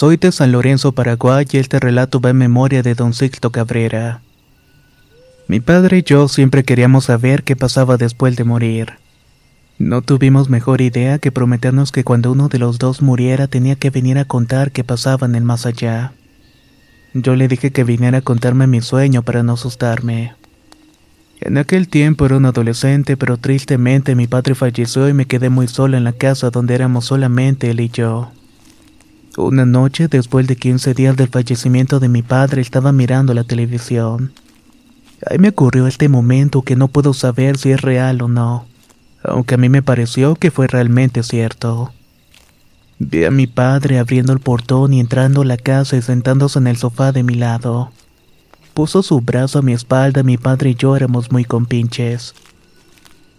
Soy de San Lorenzo, Paraguay y este relato va en memoria de don Sixto Cabrera. Mi padre y yo siempre queríamos saber qué pasaba después de morir. No tuvimos mejor idea que prometernos que cuando uno de los dos muriera tenía que venir a contar qué pasaba en el más allá. Yo le dije que viniera a contarme mi sueño para no asustarme. En aquel tiempo era un adolescente, pero tristemente mi padre falleció y me quedé muy solo en la casa donde éramos solamente él y yo. Una noche, después de 15 días del fallecimiento de mi padre, estaba mirando la televisión. Ahí me ocurrió este momento que no puedo saber si es real o no, aunque a mí me pareció que fue realmente cierto. Vi a mi padre abriendo el portón y entrando a la casa y sentándose en el sofá de mi lado. Puso su brazo a mi espalda, mi padre y yo éramos muy compinches.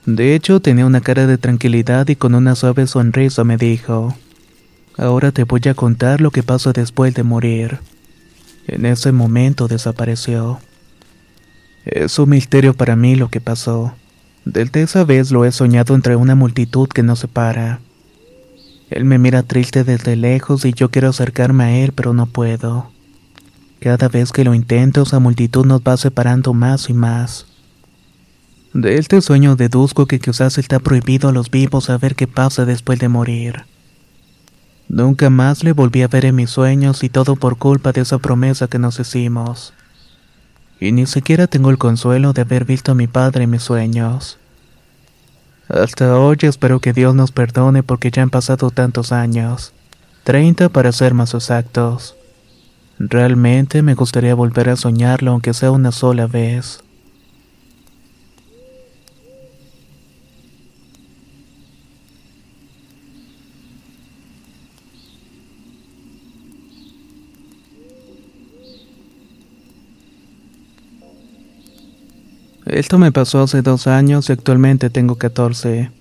De hecho, tenía una cara de tranquilidad y con una suave sonrisa me dijo, Ahora te voy a contar lo que pasó después de morir. En ese momento desapareció. Es un misterio para mí lo que pasó. Desde esa vez lo he soñado entre una multitud que no se para. Él me mira triste desde lejos y yo quiero acercarme a él, pero no puedo. Cada vez que lo intento, esa multitud nos va separando más y más. De este sueño deduzco que quizás está prohibido a los vivos saber qué pasa después de morir. Nunca más le volví a ver en mis sueños y todo por culpa de esa promesa que nos hicimos. Y ni siquiera tengo el consuelo de haber visto a mi padre en mis sueños. Hasta hoy espero que Dios nos perdone porque ya han pasado tantos años. Treinta para ser más exactos. Realmente me gustaría volver a soñarlo aunque sea una sola vez. Esto me pasó hace dos años y actualmente tengo 14.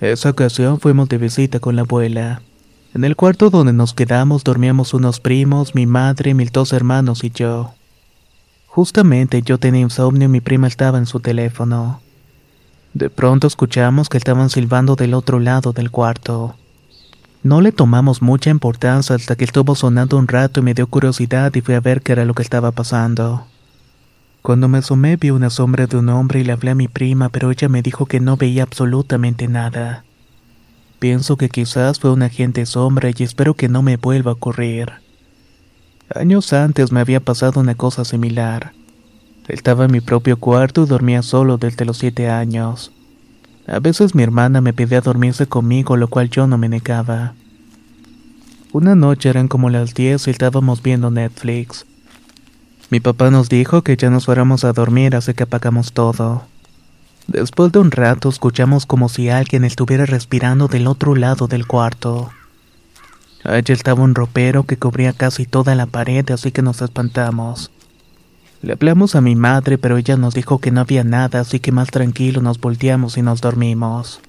Esa ocasión fuimos de visita con la abuela. En el cuarto donde nos quedamos dormíamos unos primos, mi madre, mis dos hermanos y yo. Justamente yo tenía insomnio y mi prima estaba en su teléfono. De pronto escuchamos que estaban silbando del otro lado del cuarto. No le tomamos mucha importancia hasta que estuvo sonando un rato y me dio curiosidad y fui a ver qué era lo que estaba pasando. Cuando me asomé vi una sombra de un hombre y le hablé a mi prima, pero ella me dijo que no veía absolutamente nada. Pienso que quizás fue un agente sombra y espero que no me vuelva a ocurrir. Años antes me había pasado una cosa similar. Estaba en mi propio cuarto y dormía solo desde los siete años. A veces mi hermana me pedía dormirse conmigo, lo cual yo no me negaba. Una noche eran como las diez y estábamos viendo Netflix. Mi papá nos dijo que ya nos fuéramos a dormir, así que apagamos todo. Después de un rato escuchamos como si alguien estuviera respirando del otro lado del cuarto. Allí estaba un ropero que cubría casi toda la pared, así que nos espantamos. Le hablamos a mi madre, pero ella nos dijo que no había nada, así que más tranquilo nos volteamos y nos dormimos.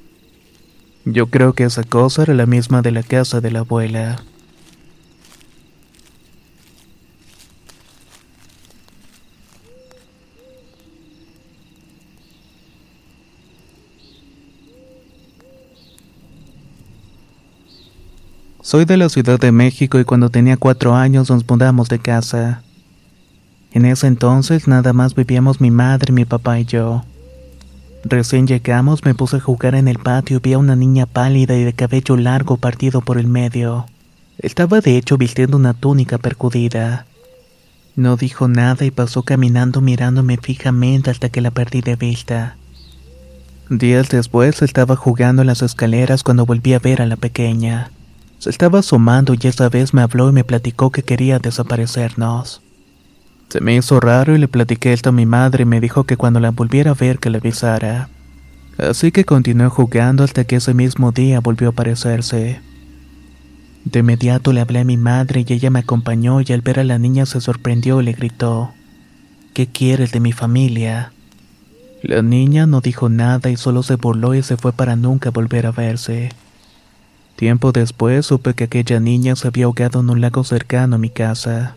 Yo creo que esa cosa era la misma de la casa de la abuela. Soy de la Ciudad de México y cuando tenía cuatro años nos mudamos de casa. En ese entonces nada más vivíamos mi madre, mi papá y yo. Recién llegamos me puse a jugar en el patio y vi a una niña pálida y de cabello largo partido por el medio. Estaba de hecho vistiendo una túnica percudida. No dijo nada y pasó caminando mirándome fijamente hasta que la perdí de vista. Días después estaba jugando en las escaleras cuando volví a ver a la pequeña. Se estaba asomando y esa vez me habló y me platicó que quería desaparecernos. Se me hizo raro y le platiqué esto a mi madre y me dijo que cuando la volviera a ver que le avisara. Así que continué jugando hasta que ese mismo día volvió a aparecerse. De inmediato le hablé a mi madre y ella me acompañó y al ver a la niña se sorprendió y le gritó, ¿Qué quieres de mi familia? La niña no dijo nada y solo se burló y se fue para nunca volver a verse. Tiempo después supe que aquella niña se había ahogado en un lago cercano a mi casa.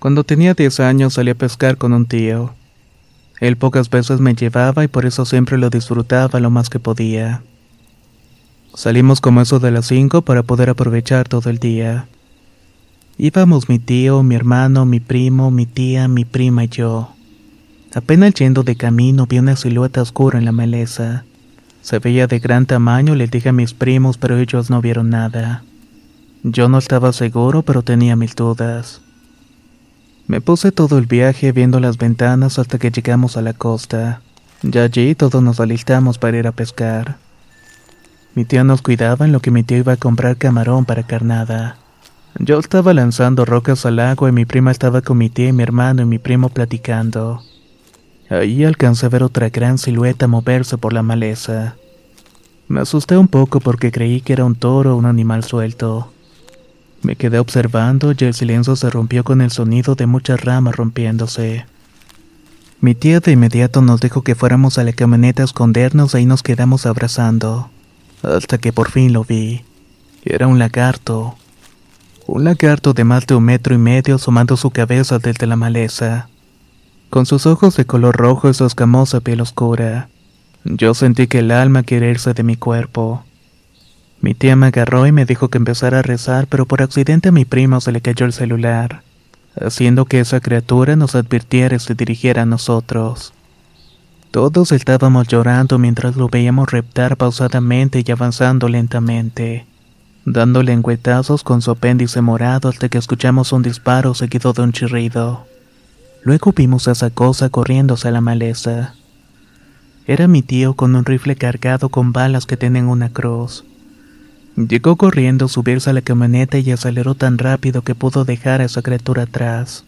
Cuando tenía 10 años salí a pescar con un tío. Él pocas veces me llevaba y por eso siempre lo disfrutaba lo más que podía. Salimos como eso de las 5 para poder aprovechar todo el día. Íbamos mi tío, mi hermano, mi primo, mi tía, mi prima y yo. Apenas yendo de camino vi una silueta oscura en la maleza. Se veía de gran tamaño, le dije a mis primos, pero ellos no vieron nada. Yo no estaba seguro, pero tenía mis dudas. Me puse todo el viaje viendo las ventanas hasta que llegamos a la costa. Ya allí todos nos alistamos para ir a pescar. Mi tía nos cuidaba en lo que mi tío iba a comprar camarón para carnada. Yo estaba lanzando rocas al agua y mi prima estaba con mi tía y mi hermano y mi primo platicando. Ahí alcancé a ver otra gran silueta moverse por la maleza. Me asusté un poco porque creí que era un toro o un animal suelto. Me quedé observando y el silencio se rompió con el sonido de muchas ramas rompiéndose. Mi tía de inmediato nos dijo que fuéramos a la camioneta a escondernos y ahí nos quedamos abrazando hasta que por fin lo vi. Era un lagarto. Un lagarto de más de un metro y medio asomando su cabeza desde la maleza. Con sus ojos de color rojo y su escamosa piel oscura. Yo sentí que el alma quería irse de mi cuerpo. Mi tía me agarró y me dijo que empezara a rezar, pero por accidente a mi primo se le cayó el celular, haciendo que esa criatura nos advirtiera y se dirigiera a nosotros. Todos estábamos llorando mientras lo veíamos reptar pausadamente y avanzando lentamente, dándole engüetazos con su apéndice morado hasta que escuchamos un disparo seguido de un chirrido. Luego vimos a esa cosa corriéndose a la maleza. Era mi tío con un rifle cargado con balas que tienen una cruz. Llegó corriendo a subirse a la camioneta y aceleró tan rápido que pudo dejar a esa criatura atrás.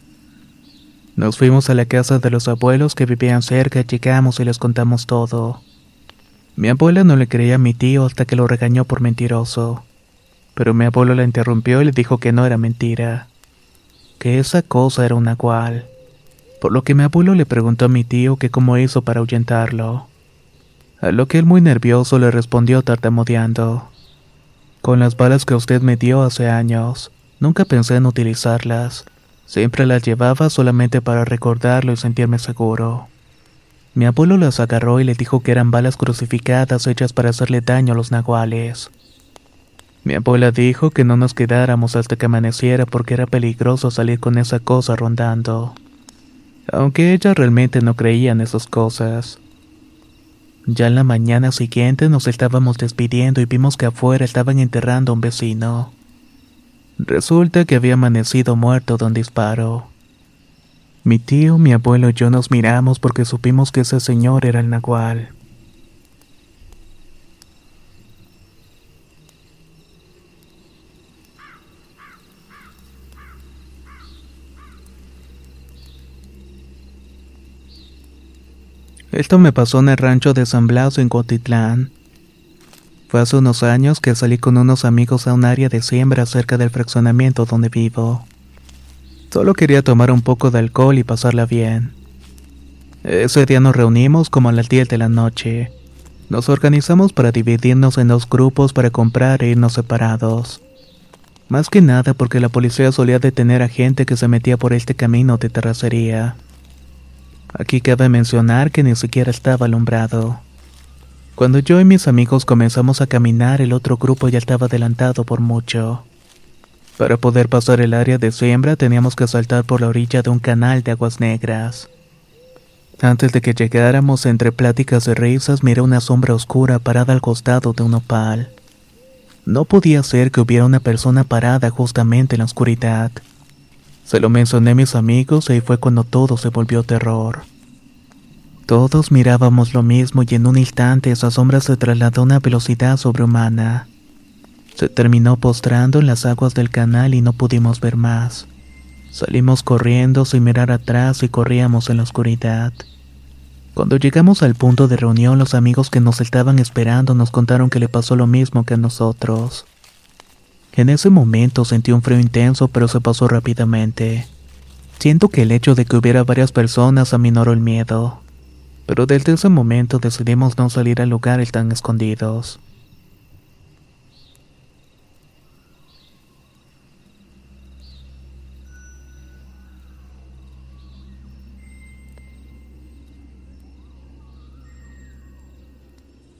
Nos fuimos a la casa de los abuelos que vivían cerca, llegamos y les contamos todo. Mi abuela no le creía a mi tío hasta que lo regañó por mentiroso. Pero mi abuelo la interrumpió y le dijo que no era mentira, que esa cosa era un nahual. Por lo que mi abuelo le preguntó a mi tío que cómo hizo para ahuyentarlo. A lo que él muy nervioso le respondió tartamudeando. Con las balas que usted me dio hace años, nunca pensé en utilizarlas. Siempre las llevaba solamente para recordarlo y sentirme seguro. Mi abuelo las agarró y le dijo que eran balas crucificadas hechas para hacerle daño a los nahuales. Mi abuela dijo que no nos quedáramos hasta que amaneciera porque era peligroso salir con esa cosa rondando. Aunque ella realmente no creía en esas cosas. Ya en la mañana siguiente nos estábamos despidiendo y vimos que afuera estaban enterrando a un vecino. Resulta que había amanecido muerto de un disparo. Mi tío, mi abuelo y yo nos miramos porque supimos que ese señor era el nahual. Esto me pasó en el rancho de San Blas en Cotitlán. Fue hace unos años que salí con unos amigos a un área de siembra cerca del fraccionamiento donde vivo. Solo quería tomar un poco de alcohol y pasarla bien. Ese día nos reunimos como a las 10 de la noche. Nos organizamos para dividirnos en dos grupos para comprar e irnos separados. Más que nada porque la policía solía detener a gente que se metía por este camino de terracería. Aquí cabe mencionar que ni siquiera estaba alumbrado. Cuando yo y mis amigos comenzamos a caminar, el otro grupo ya estaba adelantado por mucho. Para poder pasar el área de siembra teníamos que saltar por la orilla de un canal de aguas negras. Antes de que llegáramos, entre pláticas y risas, miré una sombra oscura parada al costado de un opal. No podía ser que hubiera una persona parada justamente en la oscuridad. Se lo mencioné a mis amigos y fue cuando todo se volvió terror. Todos mirábamos lo mismo y en un instante esa sombra se trasladó a una velocidad sobrehumana. Se terminó postrando en las aguas del canal y no pudimos ver más. Salimos corriendo sin mirar atrás y corríamos en la oscuridad. Cuando llegamos al punto de reunión, los amigos que nos estaban esperando nos contaron que le pasó lo mismo que a nosotros. En ese momento sentí un frío intenso, pero se pasó rápidamente. Siento que el hecho de que hubiera varias personas aminoró el miedo. Pero desde ese momento decidimos no salir a lugares tan escondidos.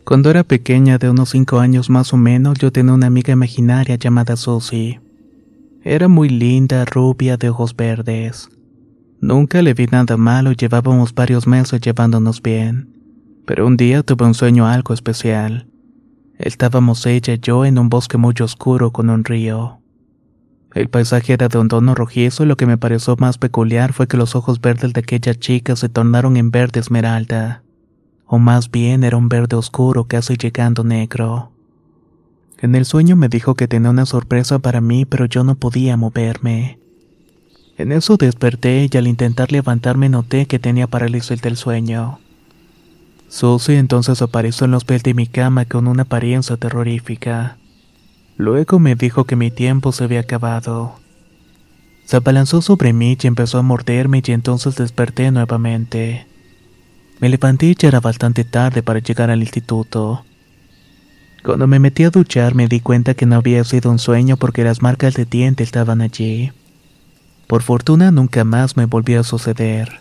Cuando era pequeña, de unos 5 años más o menos, yo tenía una amiga imaginaria llamada Susie. Era muy linda, rubia, de ojos verdes. Nunca le vi nada malo llevábamos varios meses llevándonos bien. Pero un día tuve un sueño algo especial. Estábamos ella y yo en un bosque muy oscuro con un río. El paisaje era de un tono rojizo y lo que me pareció más peculiar fue que los ojos verdes de aquella chica se tornaron en verde esmeralda o más bien era un verde oscuro casi llegando negro. En el sueño me dijo que tenía una sorpresa para mí, pero yo no podía moverme. En eso desperté y al intentar levantarme noté que tenía parálisis del sueño. Susie entonces apareció en los pies de mi cama con una apariencia terrorífica. Luego me dijo que mi tiempo se había acabado. Se abalanzó sobre mí y empezó a morderme y entonces desperté nuevamente. Me levanté y era bastante tarde para llegar al instituto. Cuando me metí a duchar me di cuenta que no había sido un sueño porque las marcas de diente estaban allí. Por fortuna nunca más me volvió a suceder.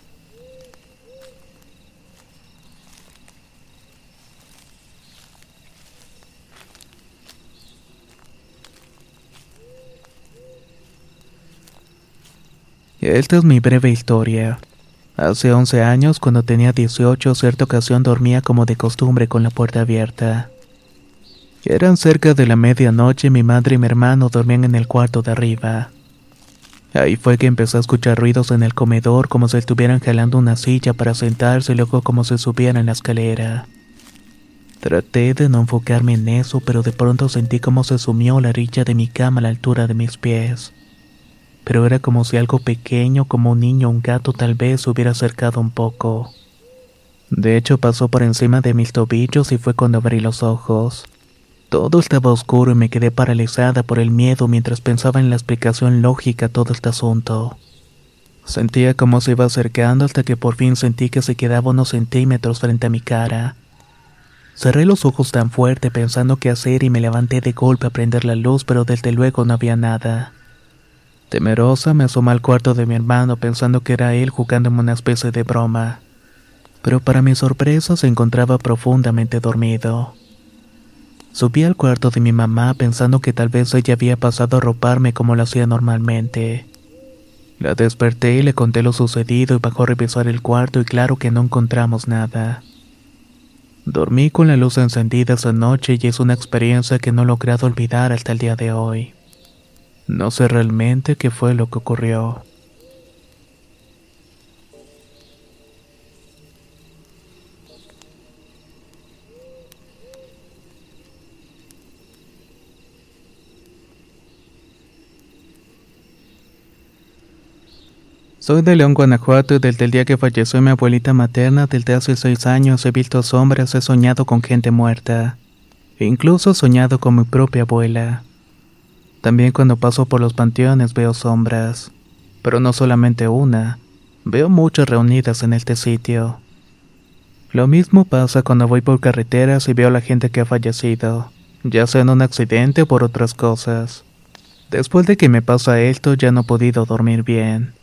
Esta es mi breve historia. Hace 11 años, cuando tenía 18, cierta ocasión dormía como de costumbre con la puerta abierta. Eran cerca de la medianoche mi madre y mi hermano dormían en el cuarto de arriba. Ahí fue que empecé a escuchar ruidos en el comedor como si estuvieran jalando una silla para sentarse y luego como si subieran la escalera. Traté de no enfocarme en eso, pero de pronto sentí como se sumió la rilla de mi cama a la altura de mis pies pero era como si algo pequeño como un niño o un gato tal vez hubiera acercado un poco. De hecho pasó por encima de mis tobillos y fue cuando abrí los ojos. Todo estaba oscuro y me quedé paralizada por el miedo mientras pensaba en la explicación lógica a todo este asunto. Sentía como se iba acercando hasta que por fin sentí que se quedaba unos centímetros frente a mi cara. Cerré los ojos tan fuerte pensando qué hacer y me levanté de golpe a prender la luz, pero desde luego no había nada. Temerosa me asomé al cuarto de mi hermano pensando que era él jugándome una especie de broma. Pero para mi sorpresa se encontraba profundamente dormido. Subí al cuarto de mi mamá pensando que tal vez ella había pasado a roparme como lo hacía normalmente. La desperté y le conté lo sucedido y bajó a revisar el cuarto y claro que no encontramos nada. Dormí con la luz encendida esa noche y es una experiencia que no he logrado olvidar hasta el día de hoy. No sé realmente qué fue lo que ocurrió. Soy de León, Guanajuato y desde el día que falleció mi abuelita materna, desde hace seis años he visto sombras, he soñado con gente muerta. E incluso he soñado con mi propia abuela. También cuando paso por los panteones veo sombras, pero no solamente una, veo muchas reunidas en este sitio. Lo mismo pasa cuando voy por carreteras y veo a la gente que ha fallecido, ya sea en un accidente o por otras cosas. Después de que me pasa esto ya no he podido dormir bien.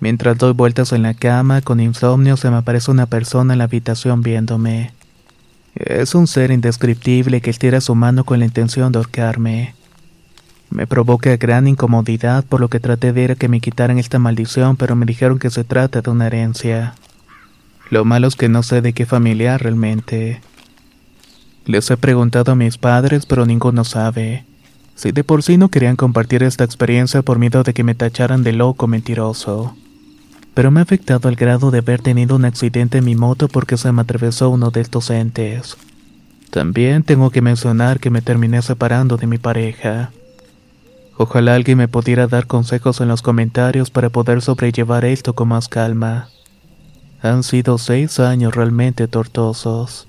Mientras doy vueltas en la cama con insomnio se me aparece una persona en la habitación viéndome. Es un ser indescriptible que estira su mano con la intención de ahorcarme. Me provoca gran incomodidad por lo que traté de ir a que me quitaran esta maldición, pero me dijeron que se trata de una herencia. Lo malo es que no sé de qué familiar realmente. Les he preguntado a mis padres, pero ninguno sabe. Si de por sí no querían compartir esta experiencia por miedo de que me tacharan de loco mentiroso. Pero me ha afectado al grado de haber tenido un accidente en mi moto porque se me atravesó uno de estos entes. También tengo que mencionar que me terminé separando de mi pareja. Ojalá alguien me pudiera dar consejos en los comentarios para poder sobrellevar esto con más calma. Han sido seis años realmente tortuosos.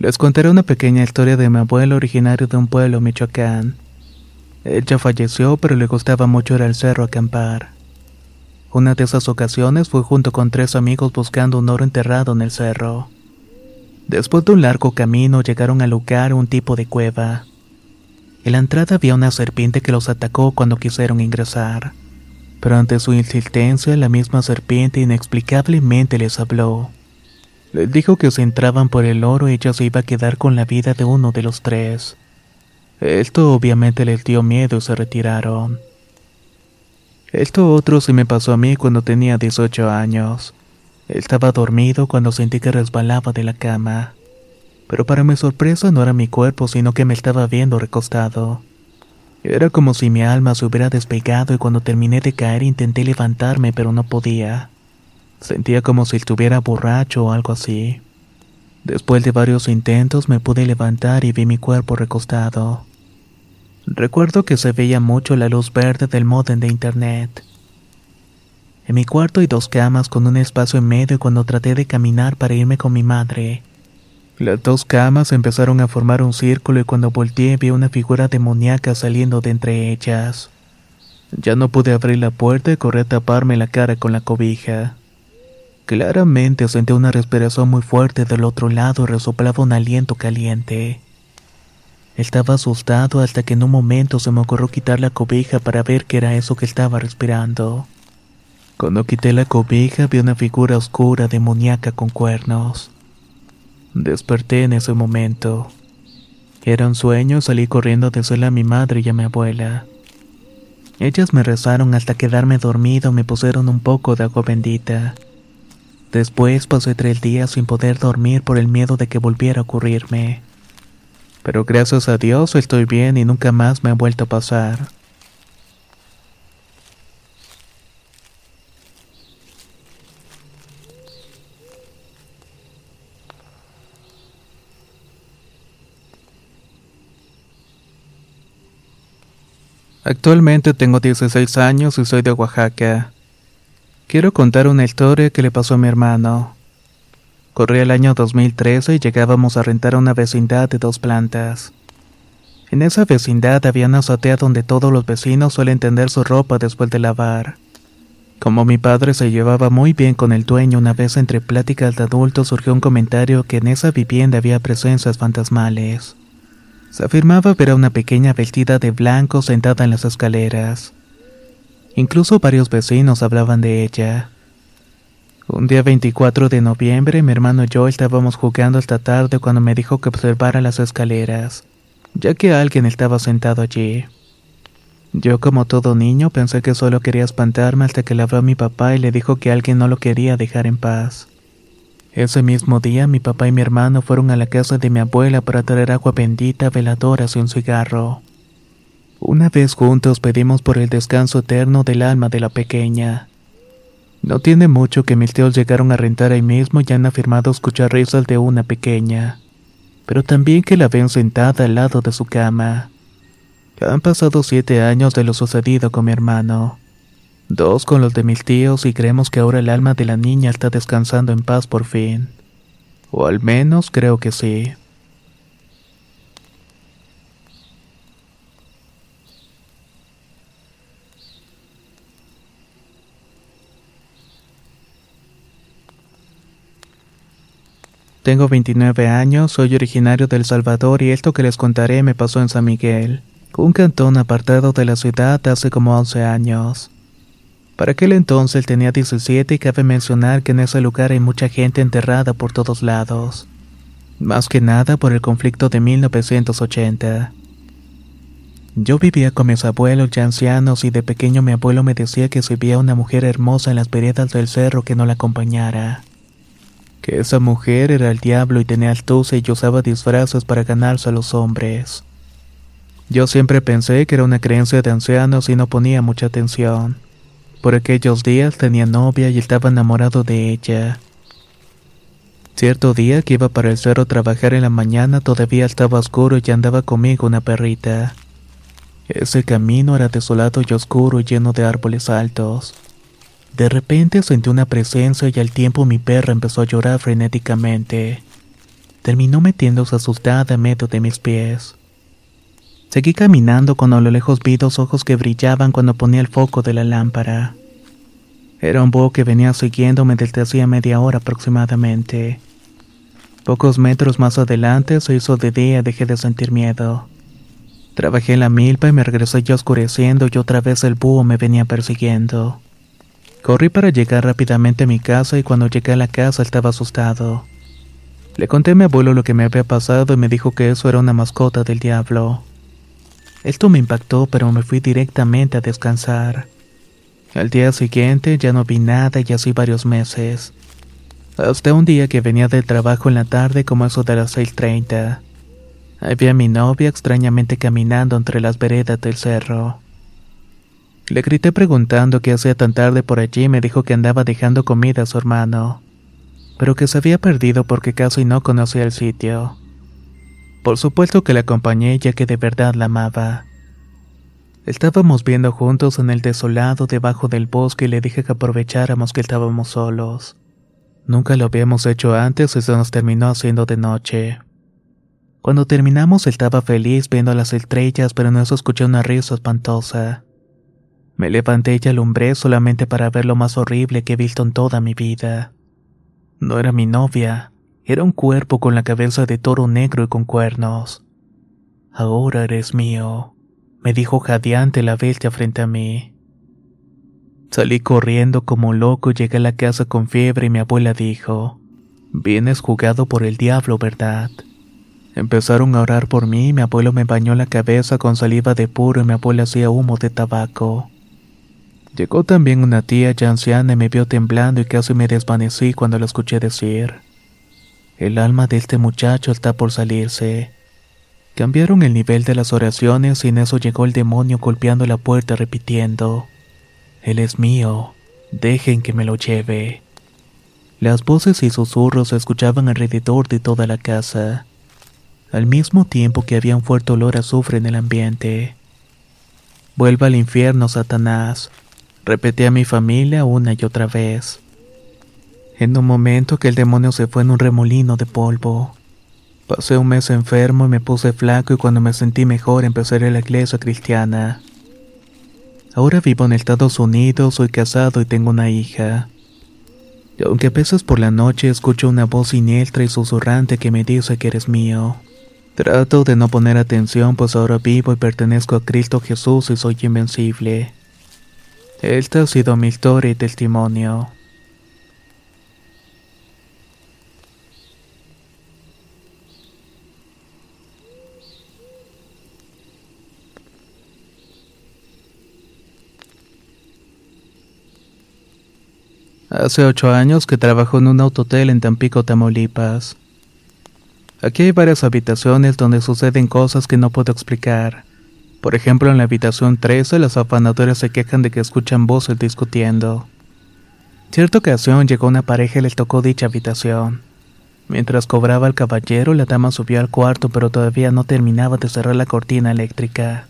Les contaré una pequeña historia de mi abuelo originario de un pueblo, Michoacán. Ella falleció, pero le gustaba mucho ir al cerro a acampar. Una de esas ocasiones fue junto con tres amigos buscando un oro enterrado en el cerro. Después de un largo camino llegaron al lugar un tipo de cueva. En la entrada había una serpiente que los atacó cuando quisieron ingresar. Pero ante su insistencia, la misma serpiente inexplicablemente les habló. Les dijo que si entraban por el oro, ella se iba a quedar con la vida de uno de los tres. Esto obviamente les dio miedo y se retiraron. Esto otro se me pasó a mí cuando tenía 18 años. Estaba dormido cuando sentí que resbalaba de la cama. Pero para mi sorpresa no era mi cuerpo, sino que me estaba viendo recostado. Era como si mi alma se hubiera despegado y cuando terminé de caer intenté levantarme pero no podía. Sentía como si estuviera borracho o algo así. Después de varios intentos me pude levantar y vi mi cuerpo recostado. Recuerdo que se veía mucho la luz verde del modem de internet. En mi cuarto hay dos camas con un espacio en medio cuando traté de caminar para irme con mi madre. Las dos camas empezaron a formar un círculo y cuando volteé vi una figura demoníaca saliendo de entre ellas. Ya no pude abrir la puerta y corrí a taparme la cara con la cobija. Claramente sentí una respiración muy fuerte del otro lado y resoplaba un aliento caliente. Estaba asustado hasta que en un momento se me ocurrió quitar la cobija para ver qué era eso que estaba respirando. Cuando quité la cobija vi una figura oscura demoníaca con cuernos. Desperté en ese momento. Era un sueño y salí corriendo a decirle a mi madre y a mi abuela. Ellas me rezaron hasta quedarme dormido y me pusieron un poco de agua bendita. Después pasé tres días sin poder dormir por el miedo de que volviera a ocurrirme pero gracias a Dios estoy bien y nunca más me ha vuelto a pasar. Actualmente tengo 16 años y soy de Oaxaca. Quiero contar una historia que le pasó a mi hermano. Corría el año 2013 y llegábamos a rentar una vecindad de dos plantas. En esa vecindad había una azotea donde todos los vecinos suelen tender su ropa después de lavar. Como mi padre se llevaba muy bien con el dueño, una vez entre pláticas de adultos surgió un comentario que en esa vivienda había presencias fantasmales. Se afirmaba ver a una pequeña vestida de blanco sentada en las escaleras. Incluso varios vecinos hablaban de ella. Un día 24 de noviembre, mi hermano y yo estábamos jugando esta tarde cuando me dijo que observara las escaleras, ya que alguien estaba sentado allí. Yo, como todo niño, pensé que solo quería espantarme hasta que le habló a mi papá y le dijo que alguien no lo quería dejar en paz. Ese mismo día mi papá y mi hermano fueron a la casa de mi abuela para traer agua bendita, veladoras y un cigarro. Una vez juntos pedimos por el descanso eterno del alma de la pequeña. No tiene mucho que mis tíos llegaron a rentar ahí mismo y han afirmado escuchar risas de una pequeña, pero también que la ven sentada al lado de su cama. Han pasado siete años de lo sucedido con mi hermano dos con los de mis tíos y creemos que ahora el alma de la niña está descansando en paz por fin. O al menos creo que sí. Tengo 29 años, soy originario de El Salvador y esto que les contaré me pasó en San Miguel, un cantón apartado de la ciudad hace como 11 años. Para aquel entonces tenía 17 y cabe mencionar que en ese lugar hay mucha gente enterrada por todos lados. Más que nada por el conflicto de 1980. Yo vivía con mis abuelos ya ancianos y de pequeño mi abuelo me decía que si veía una mujer hermosa en las veredas del cerro que no la acompañara. Esa mujer era el diablo y tenía astucia y usaba disfraces para ganarse a los hombres. Yo siempre pensé que era una creencia de ancianos y no ponía mucha atención. Por aquellos días tenía novia y estaba enamorado de ella. Cierto día que iba para el cerro a trabajar en la mañana todavía estaba oscuro y andaba conmigo una perrita. Ese camino era desolado y oscuro y lleno de árboles altos. De repente sentí una presencia y al tiempo mi perra empezó a llorar frenéticamente. Terminó metiéndose asustada en medio de mis pies. Seguí caminando cuando a lo lejos vi dos ojos que brillaban cuando ponía el foco de la lámpara. Era un búho que venía siguiéndome desde hacía media hora aproximadamente. Pocos metros más adelante se hizo de día dejé de sentir miedo. Trabajé en la milpa y me regresé ya oscureciendo y otra vez el búho me venía persiguiendo. Corrí para llegar rápidamente a mi casa y cuando llegué a la casa estaba asustado. Le conté a mi abuelo lo que me había pasado y me dijo que eso era una mascota del diablo. Esto me impactó, pero me fui directamente a descansar. Al día siguiente ya no vi nada y así varios meses. Hasta un día que venía del trabajo en la tarde como eso de las 6.30. Había a mi novia extrañamente caminando entre las veredas del cerro. Le grité preguntando qué hacía tan tarde por allí y me dijo que andaba dejando comida a su hermano, pero que se había perdido porque casi no conocía el sitio. Por supuesto que la acompañé ya que de verdad la amaba. Estábamos viendo juntos en el desolado debajo del bosque y le dije que aprovecháramos que estábamos solos. Nunca lo habíamos hecho antes y se nos terminó haciendo de noche. Cuando terminamos estaba feliz viendo las estrellas, pero en eso escuché una risa espantosa. Me levanté y alumbré solamente para ver lo más horrible que he visto en toda mi vida. No era mi novia, era un cuerpo con la cabeza de toro negro y con cuernos. Ahora eres mío, me dijo jadeante la bestia frente a mí. Salí corriendo como loco y llegué a la casa con fiebre y mi abuela dijo, Vienes jugado por el diablo, ¿verdad? Empezaron a orar por mí y mi abuelo me bañó la cabeza con saliva de puro y mi abuela hacía humo de tabaco. Llegó también una tía ya anciana y me vio temblando y casi me desvanecí cuando la escuché decir, el alma de este muchacho está por salirse. Cambiaron el nivel de las oraciones y en eso llegó el demonio golpeando la puerta repitiendo, Él es mío, dejen que me lo lleve. Las voces y susurros se escuchaban alrededor de toda la casa, al mismo tiempo que había un fuerte olor a azufre en el ambiente. Vuelva al infierno, Satanás, repetí a mi familia una y otra vez. En un momento que el demonio se fue en un remolino de polvo. Pasé un mes enfermo y me puse flaco y cuando me sentí mejor empecé a la iglesia cristiana. Ahora vivo en Estados Unidos, soy casado y tengo una hija. Y aunque a veces por la noche escucho una voz siniestra y susurrante que me dice que eres mío. Trato de no poner atención pues ahora vivo y pertenezco a Cristo Jesús y soy invencible. Esta ha sido mi historia y testimonio. Hace ocho años que trabajó en un autotel en Tampico, Tamaulipas. Aquí hay varias habitaciones donde suceden cosas que no puedo explicar. Por ejemplo, en la habitación 13 las afanadoras se quejan de que escuchan voces discutiendo. Cierta ocasión llegó una pareja y les tocó dicha habitación. Mientras cobraba el caballero, la dama subió al cuarto pero todavía no terminaba de cerrar la cortina eléctrica.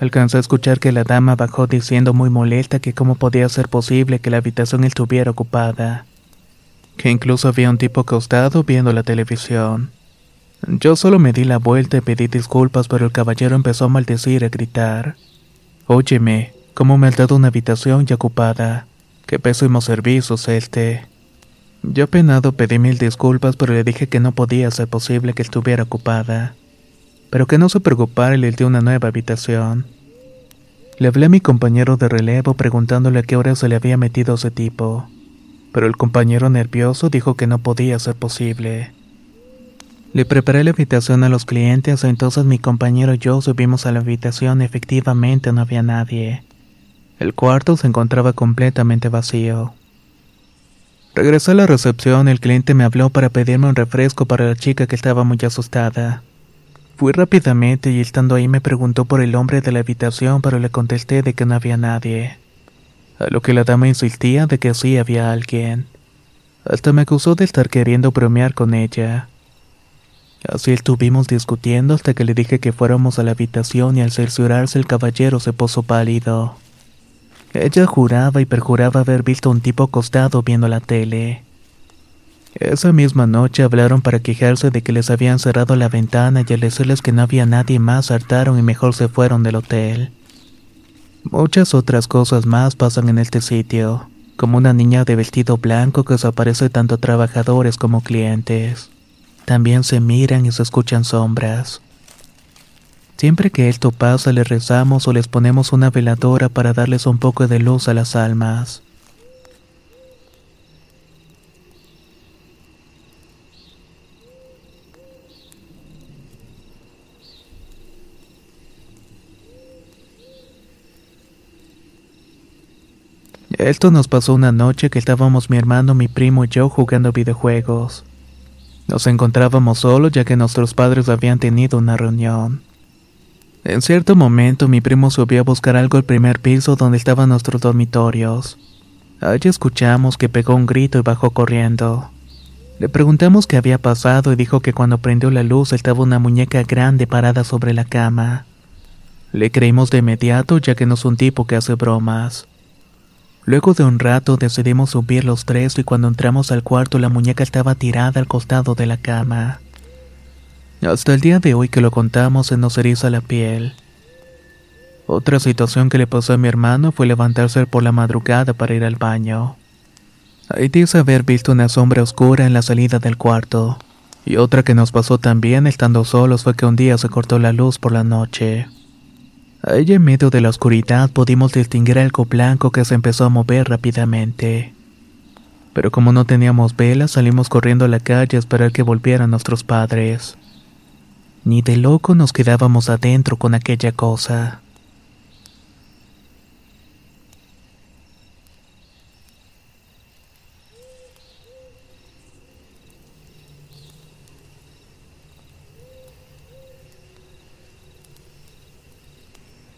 Alcanzó a escuchar que la dama bajó diciendo muy molesta que cómo podía ser posible que la habitación estuviera ocupada, que incluso había un tipo acostado viendo la televisión. Yo solo me di la vuelta y pedí disculpas, pero el caballero empezó a maldecir y a gritar. Óyeme, ¿cómo me has dado una habitación ya ocupada? Qué pésimo servicio es este. Yo penado pedí mil disculpas, pero le dije que no podía ser posible que estuviera ocupada pero que no se preocupara y le di una nueva habitación. Le hablé a mi compañero de relevo preguntándole a qué hora se le había metido ese tipo, pero el compañero nervioso dijo que no podía ser posible. Le preparé la habitación a los clientes, entonces mi compañero y yo subimos a la habitación y efectivamente no había nadie. El cuarto se encontraba completamente vacío. Regresé a la recepción, el cliente me habló para pedirme un refresco para la chica que estaba muy asustada. Fui rápidamente y estando ahí me preguntó por el hombre de la habitación, pero le contesté de que no había nadie. A lo que la dama insistía de que sí había alguien. Hasta me acusó de estar queriendo bromear con ella. Así estuvimos discutiendo hasta que le dije que fuéramos a la habitación y al cerciorarse el caballero se puso pálido. Ella juraba y perjuraba haber visto a un tipo acostado viendo la tele. Esa misma noche hablaron para quejarse de que les habían cerrado la ventana y al decirles que no había nadie más saltaron y mejor se fueron del hotel. Muchas otras cosas más pasan en este sitio, como una niña de vestido blanco que desaparece tanto a trabajadores como clientes. También se miran y se escuchan sombras. Siempre que esto pasa les rezamos o les ponemos una veladora para darles un poco de luz a las almas. Esto nos pasó una noche que estábamos mi hermano, mi primo y yo jugando videojuegos. Nos encontrábamos solos ya que nuestros padres habían tenido una reunión. En cierto momento mi primo subió a buscar algo al primer piso donde estaban nuestros dormitorios. Allí escuchamos que pegó un grito y bajó corriendo. Le preguntamos qué había pasado y dijo que cuando prendió la luz estaba una muñeca grande parada sobre la cama. Le creímos de inmediato ya que no es un tipo que hace bromas. Luego de un rato decidimos subir los tres y cuando entramos al cuarto la muñeca estaba tirada al costado de la cama. Hasta el día de hoy que lo contamos se nos eriza la piel. Otra situación que le pasó a mi hermano fue levantarse por la madrugada para ir al baño. Ahí dice haber visto una sombra oscura en la salida del cuarto. Y otra que nos pasó también estando solos fue que un día se cortó la luz por la noche. Allí en medio de la oscuridad pudimos distinguir algo blanco que se empezó a mover rápidamente. Pero como no teníamos velas, salimos corriendo a la calle a esperar que volvieran nuestros padres. Ni de loco nos quedábamos adentro con aquella cosa.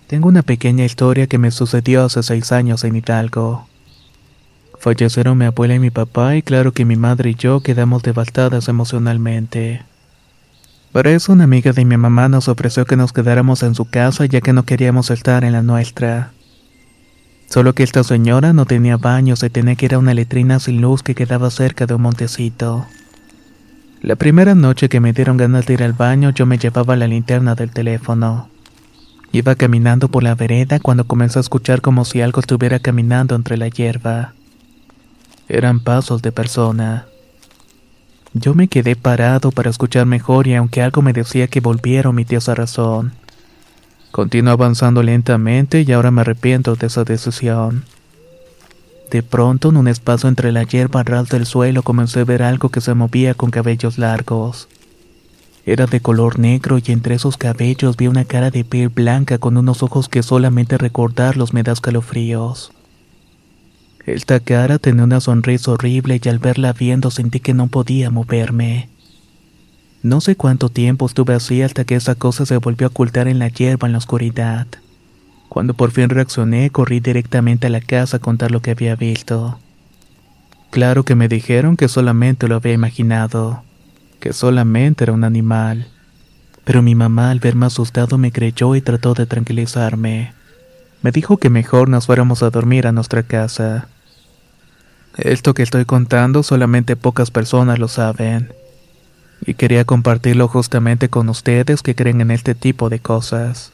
Tengo una pequeña historia que me sucedió hace seis años en Hidalgo. Fallecieron mi abuela y mi papá y claro que mi madre y yo quedamos devastadas emocionalmente. Para eso una amiga de mi mamá nos ofreció que nos quedáramos en su casa ya que no queríamos estar en la nuestra. Solo que esta señora no tenía baños y tenía que ir a una letrina sin luz que quedaba cerca de un montecito. La primera noche que me dieron ganas de ir al baño yo me llevaba la linterna del teléfono. Iba caminando por la vereda cuando comenzó a escuchar como si algo estuviera caminando entre la hierba. Eran pasos de persona. Yo me quedé parado para escuchar mejor y aunque algo me decía que volviera mi tiosa razón. Continué avanzando lentamente y ahora me arrepiento de esa decisión. De pronto, en un espacio entre la hierba ras del suelo, comencé a ver algo que se movía con cabellos largos. Era de color negro y entre esos cabellos vi una cara de piel blanca con unos ojos que solamente recordarlos me da escalofríos. Esta cara tenía una sonrisa horrible y al verla viendo sentí que no podía moverme. No sé cuánto tiempo estuve así hasta que esa cosa se volvió a ocultar en la hierba en la oscuridad. Cuando por fin reaccioné, corrí directamente a la casa a contar lo que había visto. Claro que me dijeron que solamente lo había imaginado, que solamente era un animal. Pero mi mamá al verme asustado me creyó y trató de tranquilizarme. Me dijo que mejor nos fuéramos a dormir a nuestra casa. Esto que estoy contando solamente pocas personas lo saben. Y quería compartirlo justamente con ustedes que creen en este tipo de cosas.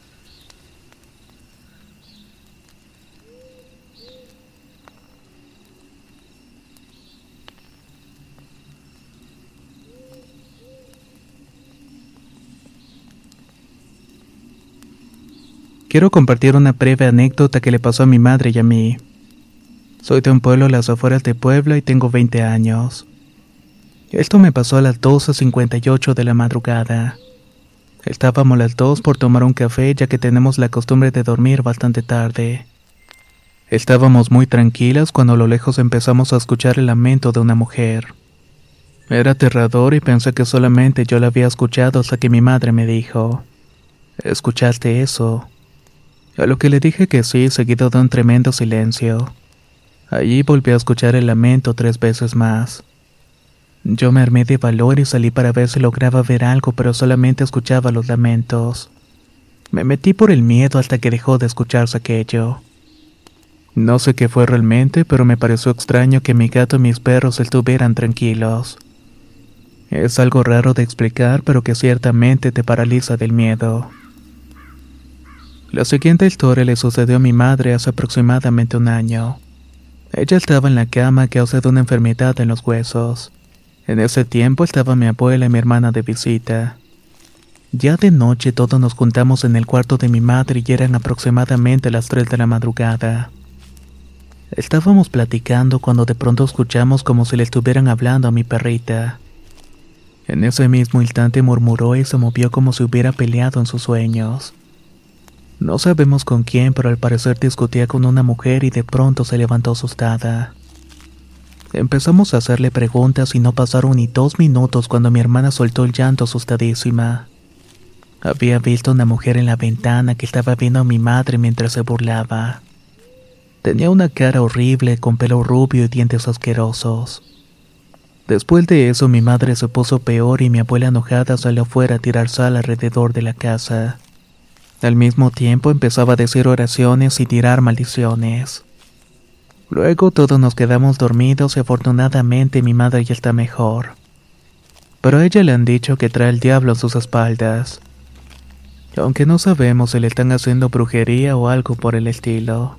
Quiero compartir una breve anécdota que le pasó a mi madre y a mí. Soy de un pueblo a las afueras de Puebla y tengo 20 años. Esto me pasó a las 12.58 de la madrugada. Estábamos las dos por tomar un café ya que tenemos la costumbre de dormir bastante tarde. Estábamos muy tranquilas cuando a lo lejos empezamos a escuchar el lamento de una mujer. Era aterrador y pensé que solamente yo la había escuchado hasta que mi madre me dijo, ¿escuchaste eso? A lo que le dije que sí, seguido de un tremendo silencio. Allí volví a escuchar el lamento tres veces más. Yo me armé de valor y salí para ver si lograba ver algo, pero solamente escuchaba los lamentos. Me metí por el miedo hasta que dejó de escucharse aquello. No sé qué fue realmente, pero me pareció extraño que mi gato y mis perros estuvieran tranquilos. Es algo raro de explicar, pero que ciertamente te paraliza del miedo. La siguiente historia le sucedió a mi madre hace aproximadamente un año. Ella estaba en la cama a causa de una enfermedad en los huesos. En ese tiempo estaba mi abuela y mi hermana de visita. Ya de noche todos nos juntamos en el cuarto de mi madre y eran aproximadamente las 3 de la madrugada. Estábamos platicando cuando de pronto escuchamos como si le estuvieran hablando a mi perrita. En ese mismo instante murmuró y se movió como si hubiera peleado en sus sueños. No sabemos con quién, pero al parecer discutía con una mujer y de pronto se levantó asustada. Empezamos a hacerle preguntas y no pasaron ni dos minutos cuando mi hermana soltó el llanto asustadísima. Había visto una mujer en la ventana que estaba viendo a mi madre mientras se burlaba. Tenía una cara horrible con pelo rubio y dientes asquerosos. Después de eso mi madre se puso peor y mi abuela enojada salió fuera a tirar sal alrededor de la casa. Al mismo tiempo empezaba a decir oraciones y tirar maldiciones. Luego todos nos quedamos dormidos y afortunadamente mi madre ya está mejor. Pero a ella le han dicho que trae el diablo en sus espaldas. Aunque no sabemos si le están haciendo brujería o algo por el estilo.